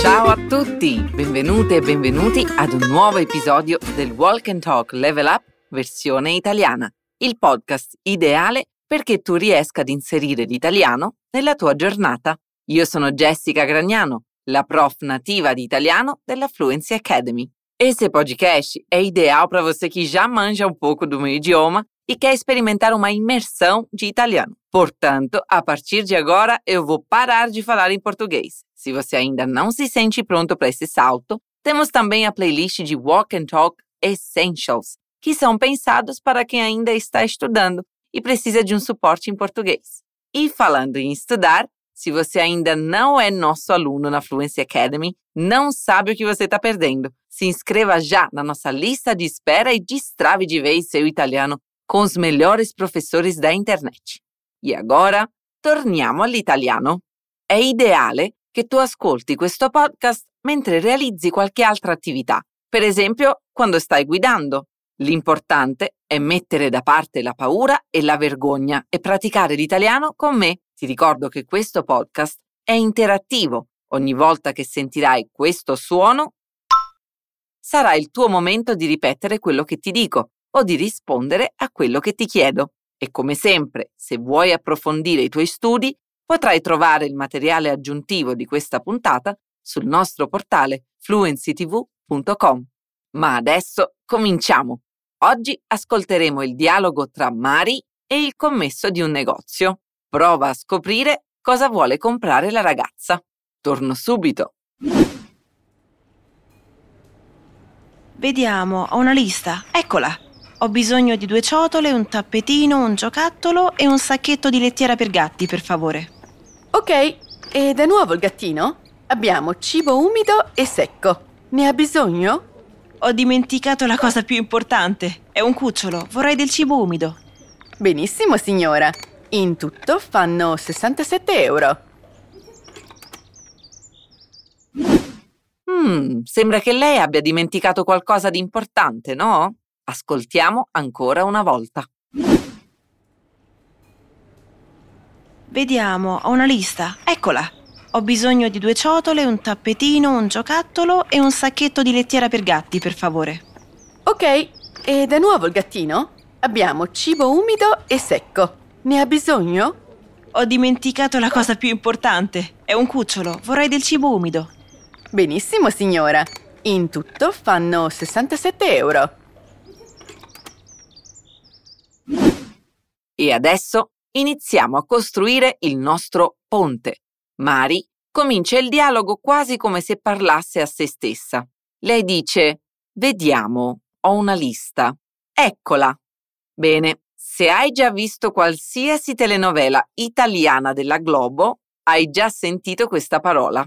Ciao a tutti, benvenute e benvenuti ad un nuovo episodio del Walk and Talk Level Up versione italiana, il podcast ideale perché tu riesca ad inserire l'italiano nella tua giornata. Io sono Jessica Gragnano, la prof nativa di italiano della Fluency Academy. Esse podcast é ideal para você que já manja um pouco do meu idioma e quer experimentar uma imersão de italiano. Portanto, a partir de agora eu vou parar de falar em português. Se você ainda não se sente pronto para esse salto, temos também a playlist de Walk and Talk Essentials, que são pensados para quem ainda está estudando e precisa de um suporte em português. E falando em estudar, se você ainda não é nosso aluno na Fluency Academy, não sabe o que você está perdendo. Se inscreva já na nossa lista de espera e destrave de vez seu italiano com os melhores professores da internet. E agora, torniamo all'italiano. È ideale che tu ascolti questo podcast mentre realizzi qualche altra attività, per esempio quando stai guidando. L'importante è mettere da parte la paura e la vergogna e praticare l'italiano con me. Ti ricordo che questo podcast è interattivo. Ogni volta che sentirai questo suono, sarà il tuo momento di ripetere quello che ti dico o di rispondere a quello che ti chiedo. E come sempre, se vuoi approfondire i tuoi studi, potrai trovare il materiale aggiuntivo di questa puntata sul nostro portale fluencytv.com. Ma adesso cominciamo. Oggi ascolteremo il dialogo tra Mari e il commesso di un negozio. Prova a scoprire cosa vuole comprare la ragazza. Torno subito. Vediamo, ho una lista. Eccola. Ho bisogno di due ciotole, un tappetino, un giocattolo e un sacchetto di lettiera per gatti, per favore. Ok, ed è nuovo il gattino? Abbiamo cibo umido e secco. Ne ha bisogno? Ho dimenticato la cosa più importante. È un cucciolo. Vorrei del cibo umido. Benissimo, signora. In tutto fanno 67 euro. Hmm, sembra che lei abbia dimenticato qualcosa di importante, no? Ascoltiamo ancora una volta. Vediamo, ho una lista. Eccola. Ho bisogno di due ciotole, un tappetino, un giocattolo e un sacchetto di lettiera per gatti, per favore. Ok, ed è nuovo il gattino? Abbiamo cibo umido e secco. Ne ha bisogno? Ho dimenticato la cosa più importante. È un cucciolo. Vorrei del cibo umido. Benissimo, signora. In tutto fanno 67 euro. E adesso iniziamo a costruire il nostro ponte. Mari comincia il dialogo quasi come se parlasse a se stessa. Lei dice: Vediamo, ho una lista. Eccola. Bene, se hai già visto qualsiasi telenovela italiana della Globo, hai già sentito questa parola.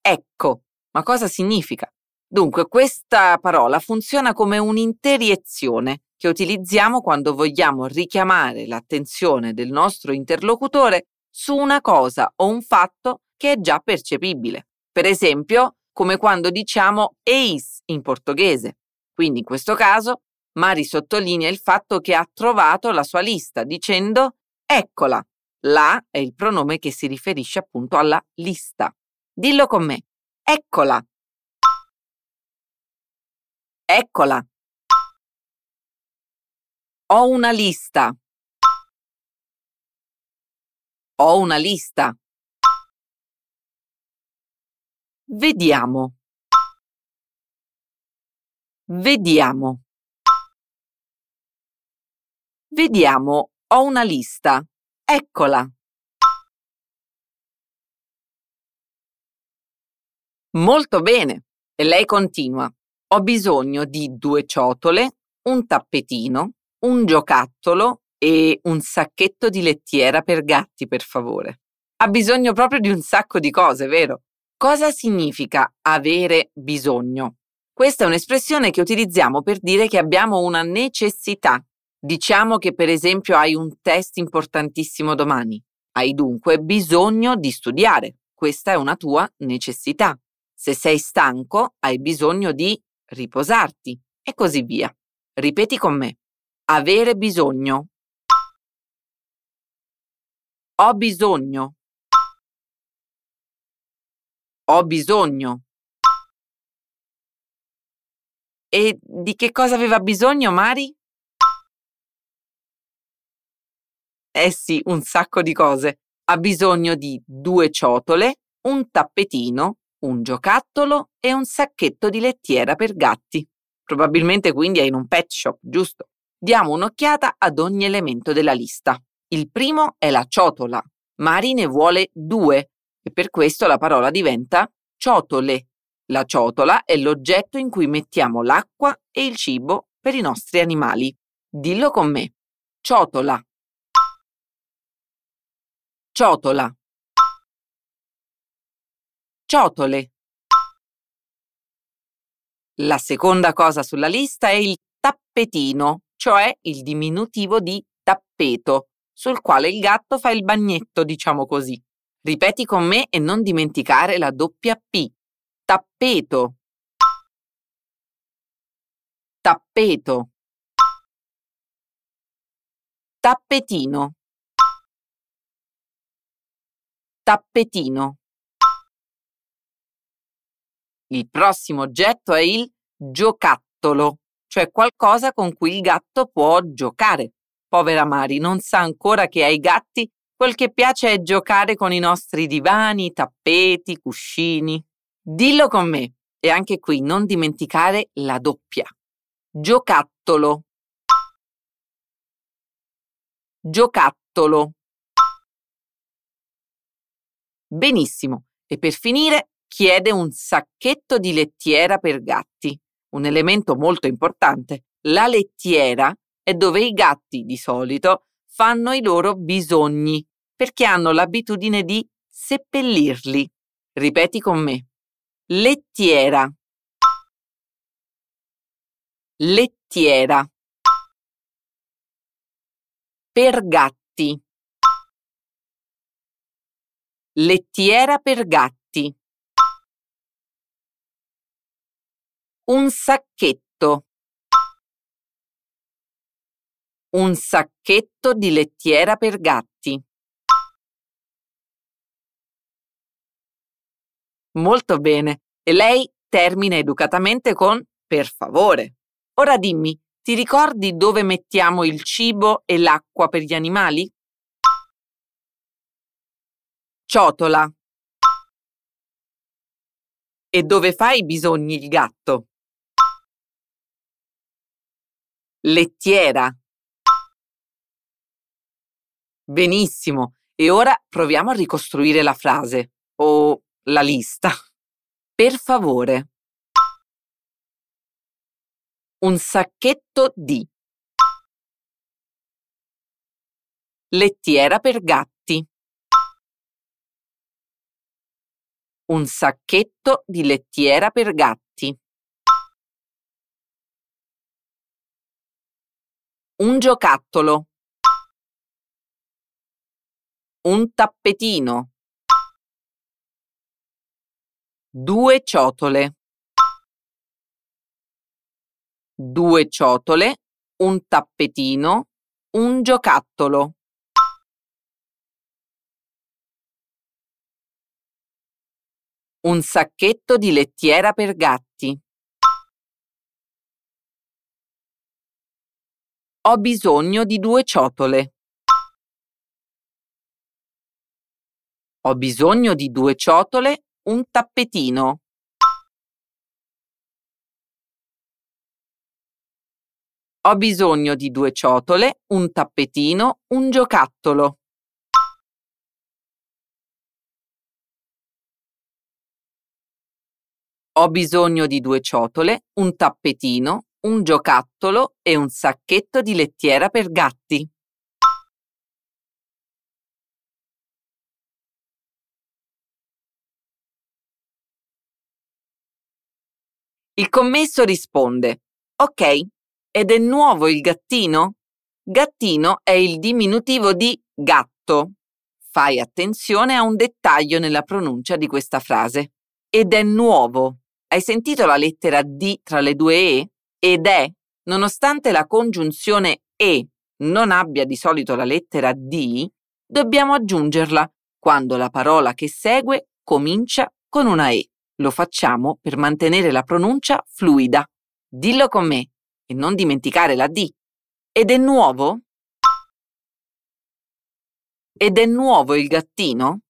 Ecco, ma cosa significa? Dunque, questa parola funziona come un'interiezione che utilizziamo quando vogliamo richiamare l'attenzione del nostro interlocutore su una cosa o un fatto che è già percepibile. Per esempio, come quando diciamo eis in portoghese. Quindi in questo caso Mari sottolinea il fatto che ha trovato la sua lista dicendo eccola. La è il pronome che si riferisce appunto alla lista. Dillo con me. Eccola. Eccola. Ho una lista. Ho una lista. Vediamo. Vediamo. Vediamo, ho una lista. Eccola. Molto bene. E lei continua. Ho bisogno di due ciotole, un tappetino, un giocattolo e un sacchetto di lettiera per gatti, per favore. Ha bisogno proprio di un sacco di cose, vero? Cosa significa avere bisogno? Questa è un'espressione che utilizziamo per dire che abbiamo una necessità. Diciamo che per esempio hai un test importantissimo domani. Hai dunque bisogno di studiare. Questa è una tua necessità. Se sei stanco, hai bisogno di riposarti e così via. Ripeti con me. Avere bisogno. Ho bisogno. Ho bisogno. E di che cosa aveva bisogno Mari? Eh sì, un sacco di cose. Ha bisogno di due ciotole, un tappetino, un giocattolo e un sacchetto di lettiera per gatti. Probabilmente quindi è in un pet shop, giusto? Diamo un'occhiata ad ogni elemento della lista. Il primo è la ciotola. Mari ne vuole due e per questo la parola diventa ciotole. La ciotola è l'oggetto in cui mettiamo l'acqua e il cibo per i nostri animali. Dillo con me. Ciotola. Ciotola. Ciotole. La seconda cosa sulla lista è il tappetino, cioè il diminutivo di tappeto, sul quale il gatto fa il bagnetto, diciamo così. Ripeti con me e non dimenticare la doppia P. Tappeto. Tappeto. Tappetino. Tappetino. Il prossimo oggetto è il giocattolo, cioè qualcosa con cui il gatto può giocare. Povera Mari, non sa ancora che ai gatti quel che piace è giocare con i nostri divani, tappeti, cuscini. Dillo con me e anche qui non dimenticare la doppia. Giocattolo. Giocattolo. Benissimo. E per finire chiede un sacchetto di lettiera per gatti, un elemento molto importante. La lettiera è dove i gatti di solito fanno i loro bisogni, perché hanno l'abitudine di seppellirli. Ripeti con me. Lettiera. Lettiera. Per gatti. Lettiera per gatti. Un sacchetto. Un sacchetto di lettiera per gatti. Molto bene. E lei termina educatamente con per favore. Ora dimmi, ti ricordi dove mettiamo il cibo e l'acqua per gli animali? Ciotola. E dove fa i bisogni il gatto? Lettiera. Benissimo. E ora proviamo a ricostruire la frase o la lista. Per favore. Un sacchetto di. Lettiera per gatti. Un sacchetto di lettiera per gatti. Un giocattolo. Un tappetino. Due ciotole. Due ciotole, un tappetino, un giocattolo. Un sacchetto di lettiera per gatti. Ho bisogno di due ciotole. Ho bisogno di due ciotole, un tappetino. Ho bisogno di due ciotole, un tappetino, un giocattolo. Ho bisogno di due ciotole, un tappetino, un giocattolo e un sacchetto di lettiera per gatti. Il commesso risponde Ok, ed è nuovo il gattino? Gattino è il diminutivo di gatto. Fai attenzione a un dettaglio nella pronuncia di questa frase. Ed è nuovo. Hai sentito la lettera D tra le due E? Ed è, nonostante la congiunzione E non abbia di solito la lettera D, dobbiamo aggiungerla quando la parola che segue comincia con una E. Lo facciamo per mantenere la pronuncia fluida. Dillo con me e non dimenticare la D. Ed è nuovo? Ed è nuovo il gattino?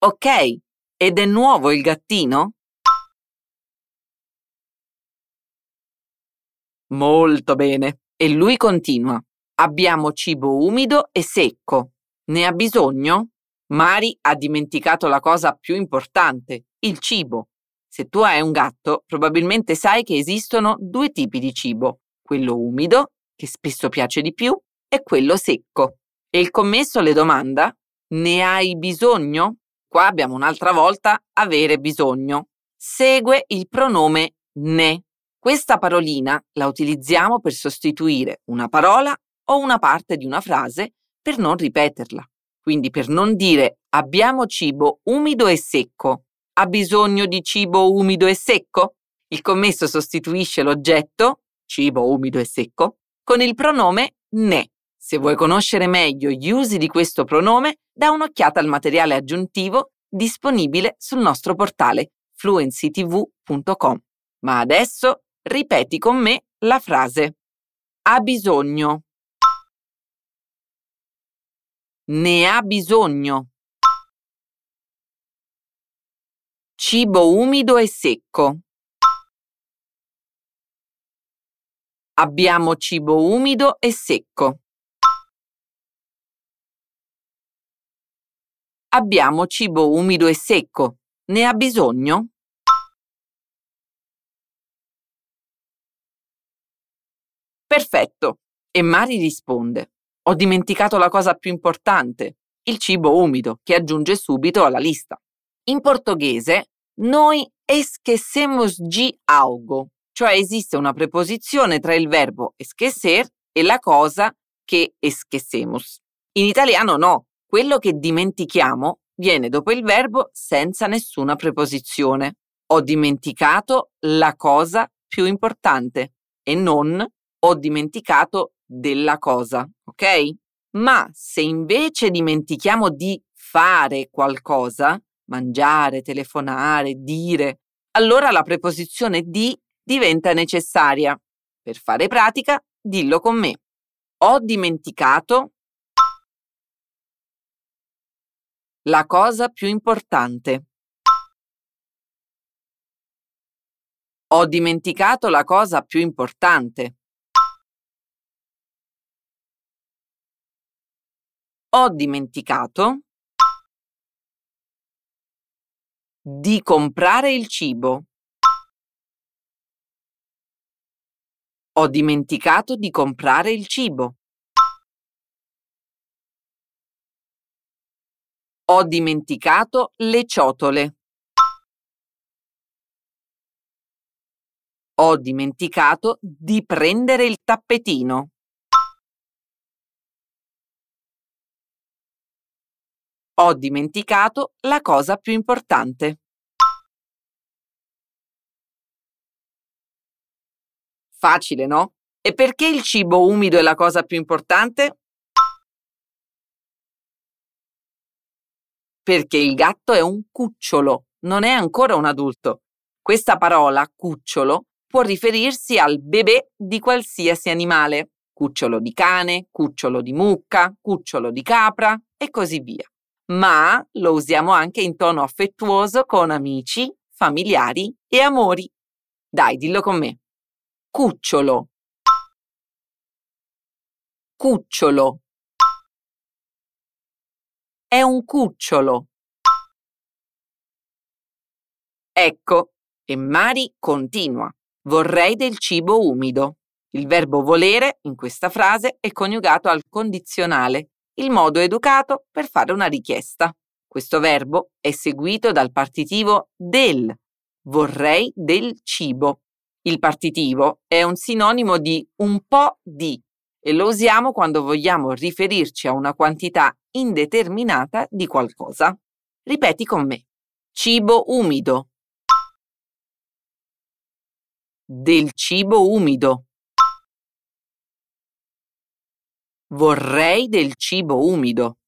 Ok, ed è nuovo il gattino? Molto bene. E lui continua. Abbiamo cibo umido e secco. Ne ha bisogno? Mari ha dimenticato la cosa più importante, il cibo. Se tu hai un gatto, probabilmente sai che esistono due tipi di cibo, quello umido, che spesso piace di più, e quello secco. E il commesso le domanda, ne hai bisogno? Qua abbiamo un'altra volta avere bisogno. Segue il pronome ne. Questa parolina la utilizziamo per sostituire una parola o una parte di una frase per non ripeterla. Quindi per non dire abbiamo cibo umido e secco, ha bisogno di cibo umido e secco? Il commesso sostituisce l'oggetto, cibo umido e secco, con il pronome ne. Se vuoi conoscere meglio gli usi di questo pronome, da un'occhiata al materiale aggiuntivo disponibile sul nostro portale fluencytv.com. Ma adesso Ripeti con me la frase. Ha bisogno. Ne ha bisogno. Cibo umido e secco. Abbiamo cibo umido e secco. Abbiamo cibo umido e secco. Ne ha bisogno? Perfetto. E Mari risponde, ho dimenticato la cosa più importante, il cibo umido, che aggiunge subito alla lista. In portoghese, noi esquecemos de algo, cioè esiste una preposizione tra il verbo esquecer e la cosa che esquecemos. In italiano no, quello che dimentichiamo viene dopo il verbo senza nessuna preposizione. Ho dimenticato la cosa più importante e non ho dimenticato della cosa, ok? Ma se invece dimentichiamo di fare qualcosa, mangiare, telefonare, dire, allora la preposizione di diventa necessaria. Per fare pratica, dillo con me. Ho dimenticato la cosa più importante. Ho dimenticato la cosa più importante. Ho dimenticato di comprare il cibo. Ho dimenticato di comprare il cibo. Ho dimenticato le ciotole. Ho dimenticato di prendere il tappetino. Ho dimenticato la cosa più importante. Facile, no? E perché il cibo umido è la cosa più importante? Perché il gatto è un cucciolo, non è ancora un adulto. Questa parola cucciolo può riferirsi al bebè di qualsiasi animale, cucciolo di cane, cucciolo di mucca, cucciolo di capra e così via ma lo usiamo anche in tono affettuoso con amici, familiari e amori. Dai, dillo con me. Cucciolo. Cucciolo. È un cucciolo. Ecco, e Mari continua. Vorrei del cibo umido. Il verbo volere in questa frase è coniugato al condizionale il modo educato per fare una richiesta. Questo verbo è seguito dal partitivo del. Vorrei del cibo. Il partitivo è un sinonimo di un po' di e lo usiamo quando vogliamo riferirci a una quantità indeterminata di qualcosa. Ripeti con me. Cibo umido. Del cibo umido. Vorrei del cibo umido.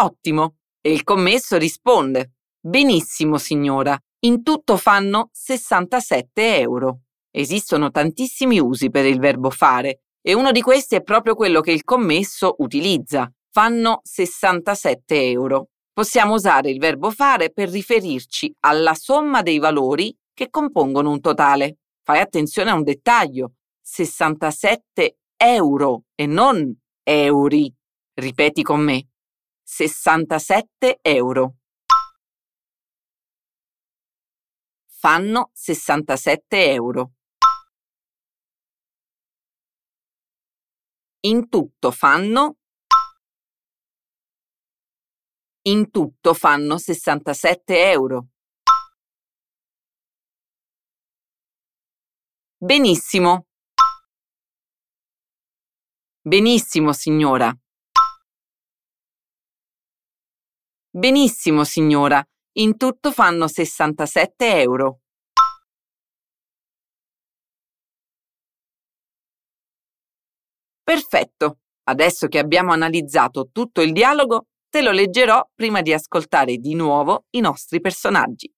Ottimo. E il commesso risponde. Benissimo, signora. In tutto fanno 67 euro. Esistono tantissimi usi per il verbo fare e uno di questi è proprio quello che il commesso utilizza. Fanno 67 euro. Possiamo usare il verbo fare per riferirci alla somma dei valori che compongono un totale. Fai attenzione a un dettaglio. 67 euro e non euri. Ripeti con me. 67 euro. Fanno 67 euro. In tutto fanno In tutto fanno 67 euro. Benissimo. Benissimo, signora. Benissimo, signora. In tutto fanno 67 euro. Perfetto. Adesso che abbiamo analizzato tutto il dialogo, te lo leggerò prima di ascoltare di nuovo i nostri personaggi.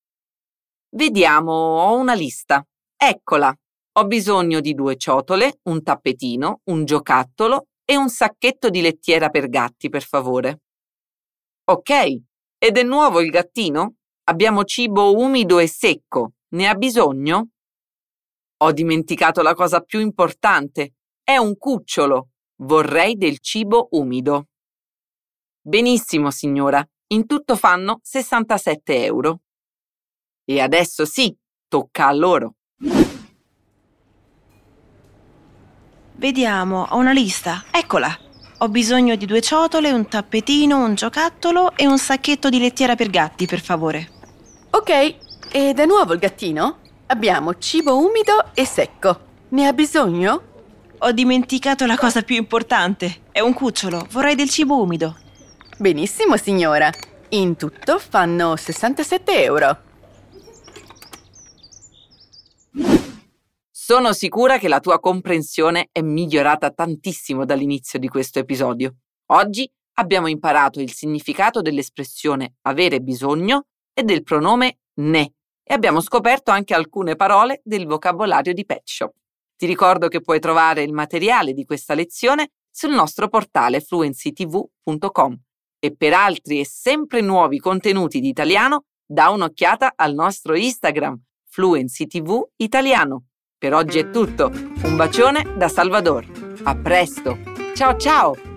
Vediamo, ho una lista. Eccola. Ho bisogno di due ciotole, un tappetino, un giocattolo e un sacchetto di lettiera per gatti, per favore. Ok, ed è nuovo il gattino? Abbiamo cibo umido e secco. Ne ha bisogno? Ho dimenticato la cosa più importante. È un cucciolo. Vorrei del cibo umido. Benissimo, signora. In tutto fanno 67 euro. E adesso sì, tocca a loro. Vediamo, ho una lista. Eccola. Ho bisogno di due ciotole, un tappetino, un giocattolo e un sacchetto di lettiera per gatti, per favore. Ok, e da nuovo il gattino? Abbiamo cibo umido e secco. Ne ha bisogno? Ho dimenticato la cosa più importante. È un cucciolo. Vorrei del cibo umido. Benissimo, signora. In tutto fanno 67 euro. Sono sicura che la tua comprensione è migliorata tantissimo dall'inizio di questo episodio. Oggi abbiamo imparato il significato dell'espressione avere bisogno e del pronome ne e abbiamo scoperto anche alcune parole del vocabolario di Pet Shop. Ti ricordo che puoi trovare il materiale di questa lezione sul nostro portale fluencytv.com e per altri e sempre nuovi contenuti di italiano da un'occhiata al nostro Instagram Fluency TV Italiano. Per oggi è tutto. Un bacione da Salvador. A presto. Ciao ciao!